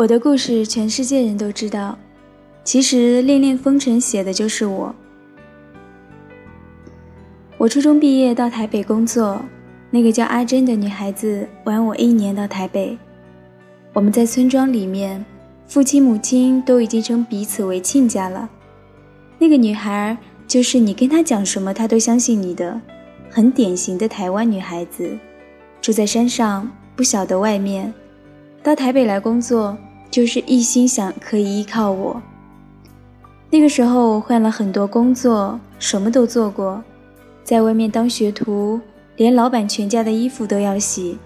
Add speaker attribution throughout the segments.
Speaker 1: 我的故事全世界人都知道，其实《恋恋风尘》写的就是我。我初中毕业到台北工作，那个叫阿珍的女孩子晚我一年到台北。我们在村庄里面，父亲母亲都已经称彼此为亲家了。那个女孩就是你跟她讲什么，她都相信你的，很典型的台湾女孩子，住在山上，不晓得外面。到台北来工作，就是一心想可以依靠我。那个时候我换了很多工作，什么都做过，在外面当学徒，连老板全家的衣服都要洗。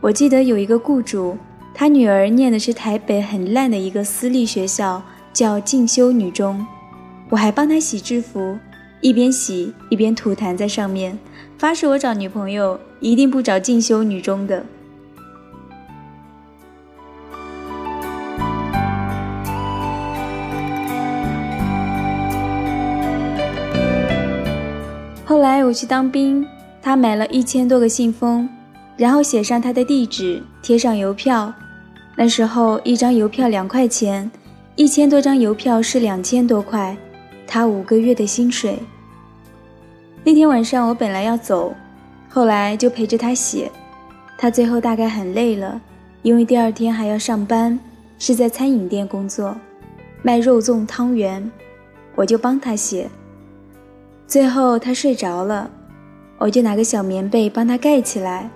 Speaker 1: 我记得有一个雇主，他女儿念的是台北很烂的一个私立学校，叫进修女中，我还帮他洗制服，一边洗一边吐痰在上面，发誓我找女朋友一定不找进修女中的。带我去当兵，他买了一千多个信封，然后写上他的地址，贴上邮票。那时候一张邮票两块钱，一千多张邮票是两千多块，他五个月的薪水。那天晚上我本来要走，后来就陪着他写。他最后大概很累了，因为第二天还要上班，是在餐饮店工作，卖肉粽汤圆，我就帮他写。最后他睡着了，我就拿个小棉被帮他盖起来。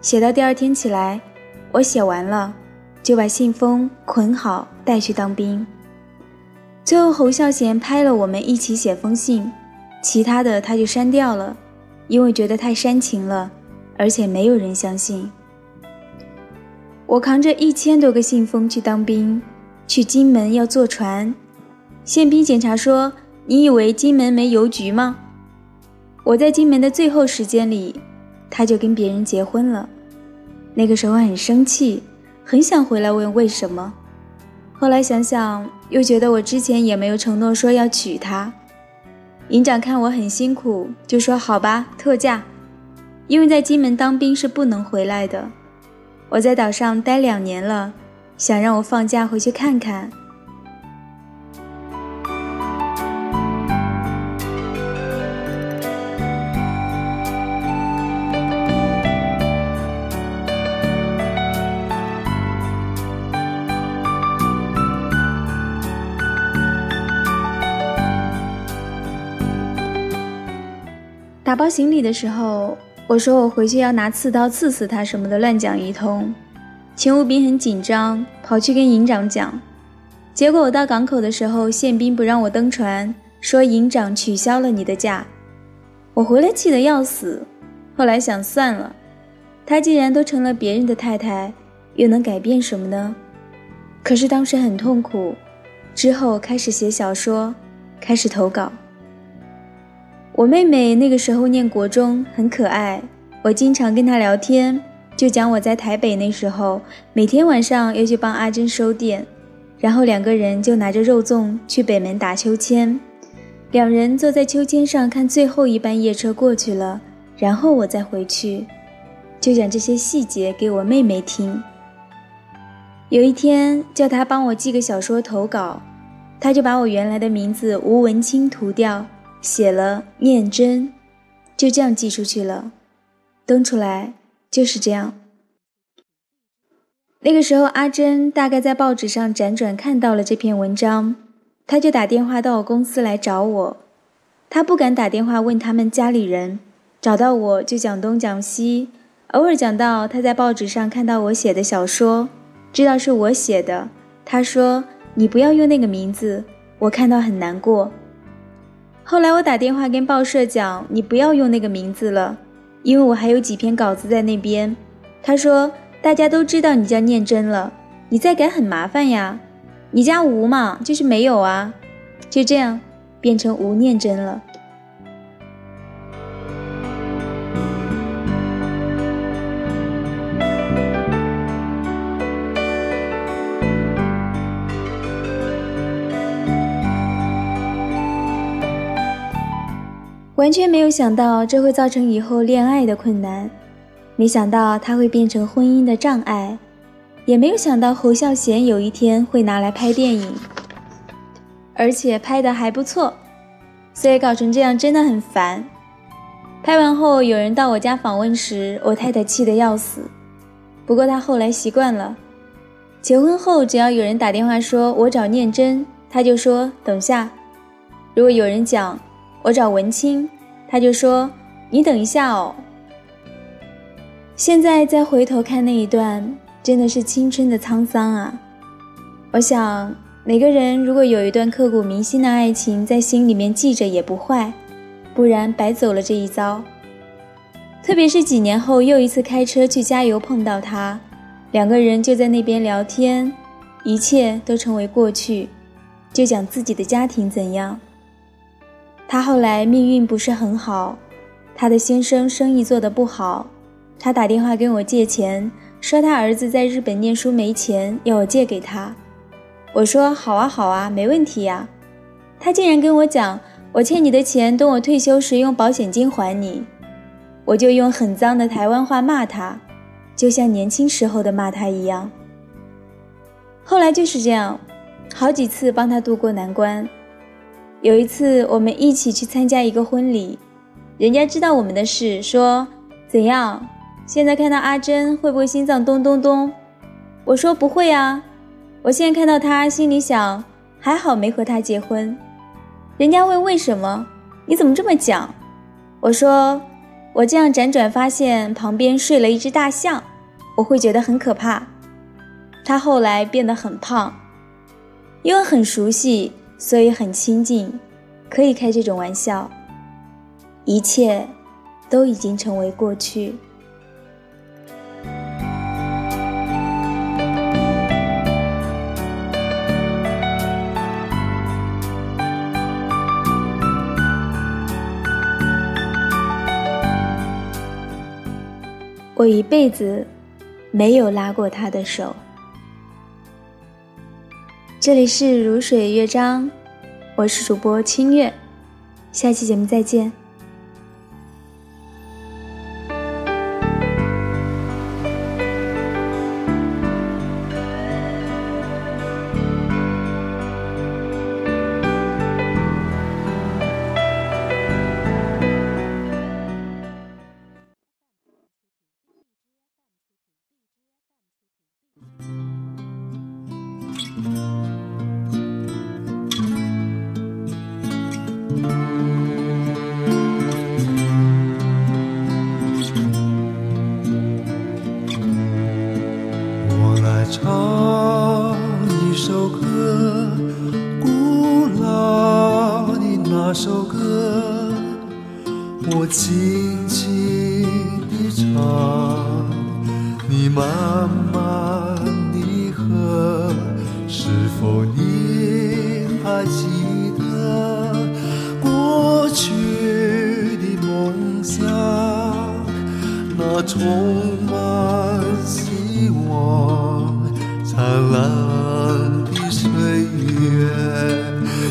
Speaker 1: 写到第二天起来，我写完了，就把信封捆好带去当兵。最后侯孝贤拍了我们一起写封信，其他的他就删掉了，因为觉得太煽情了，而且没有人相信。我扛着一千多个信封去当兵，去金门要坐船，宪兵检查说。你以为金门没邮局吗？我在金门的最后时间里，他就跟别人结婚了。那个时候很生气，很想回来问为什么。后来想想，又觉得我之前也没有承诺说要娶她。营长看我很辛苦，就说好吧，特假。因为在金门当兵是不能回来的。我在岛上待两年了，想让我放假回去看看。打包行李的时候，我说我回去要拿刺刀刺死他什么的，乱讲一通。勤务兵很紧张，跑去跟营长讲。结果我到港口的时候，宪兵不让我登船，说营长取消了你的假。我回来气得要死。后来想算了，他既然都成了别人的太太，又能改变什么呢？可是当时很痛苦，之后开始写小说，开始投稿。我妹妹那个时候念国中，很可爱。我经常跟她聊天，就讲我在台北那时候，每天晚上要去帮阿珍收店，然后两个人就拿着肉粽去北门打秋千，两人坐在秋千上看最后一班夜车过去了，然后我再回去，就讲这些细节给我妹妹听。有一天叫她帮我寄个小说投稿，她就把我原来的名字吴文清涂掉。写了念真，就这样寄出去了，登出来就是这样。那个时候，阿珍大概在报纸上辗转看到了这篇文章，他就打电话到我公司来找我。他不敢打电话问他们家里人，找到我就讲东讲西，偶尔讲到他在报纸上看到我写的小说，知道是我写的。他说：“你不要用那个名字，我看到很难过。”后来我打电话跟报社讲，你不要用那个名字了，因为我还有几篇稿子在那边。他说大家都知道你叫念真了，你再改很麻烦呀。你家无嘛，就是没有啊，就这样变成无念真了。完全没有想到这会造成以后恋爱的困难，没想到它会变成婚姻的障碍。也没有想到侯孝贤有一天会拿来拍电影，而且拍的还不错，所以搞成这样真的很烦。拍完后有人到我家访问时，我太太气得要死，不过她后来习惯了。结婚后只要有人打电话说我找念真，她就说等下；如果有人讲我找文清，他就说你等一下哦。现在再回头看那一段。真的是青春的沧桑啊！我想，每个人如果有一段刻骨铭心的爱情在心里面记着也不坏，不然白走了这一遭。特别是几年后又一次开车去加油碰到他，两个人就在那边聊天，一切都成为过去，就讲自己的家庭怎样。他后来命运不是很好，他的先生生意做得不好，他打电话跟我借钱。说他儿子在日本念书没钱，要我借给他。我说好啊好啊，没问题呀。他竟然跟我讲，我欠你的钱，等我退休时用保险金还你。我就用很脏的台湾话骂他，就像年轻时候的骂他一样。后来就是这样，好几次帮他渡过难关。有一次我们一起去参加一个婚礼，人家知道我们的事，说怎样？现在看到阿珍会不会心脏咚咚咚？我说不会啊。我现在看到她，心里想还好没和他结婚。人家问为什么？你怎么这么讲？我说我这样辗转发现旁边睡了一只大象，我会觉得很可怕。他后来变得很胖，因为很熟悉，所以很亲近，可以开这种玩笑。一切都已经成为过去。我一辈子没有拉过他的手。这里是如水乐章，我是主播清月，下期节目再见。
Speaker 2: 我来唱一首歌古老的那首歌我轻轻的唱你慢慢的喝是否你充满希望、灿烂的岁月，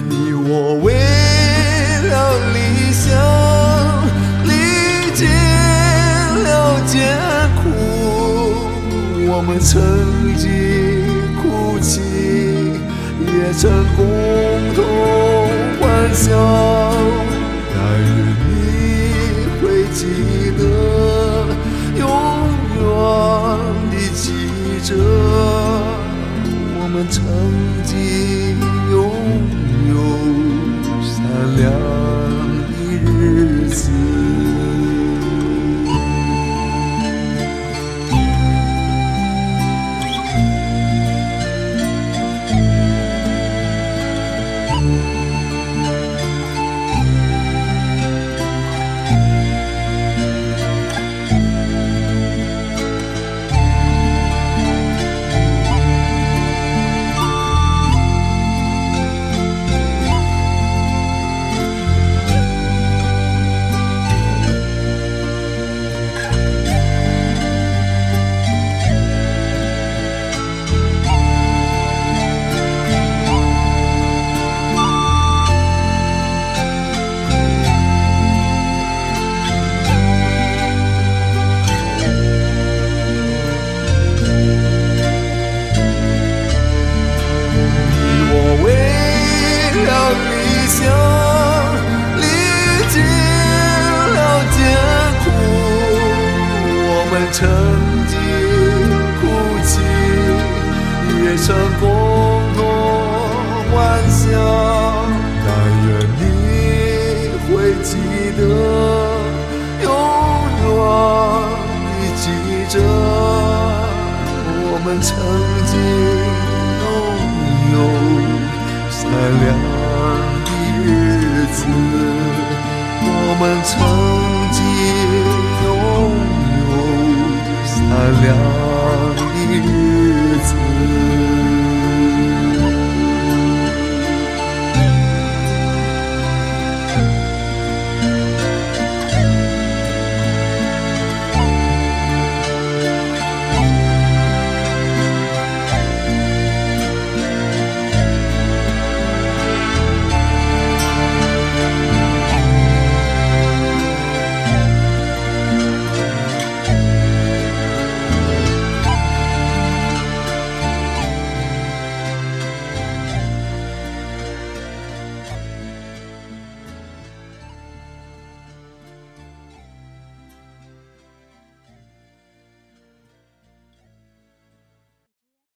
Speaker 2: 你我为了理想历尽了艰苦。我们曾经哭泣，也曾共同欢笑。但愿你会记得，曾经哭泣，也曾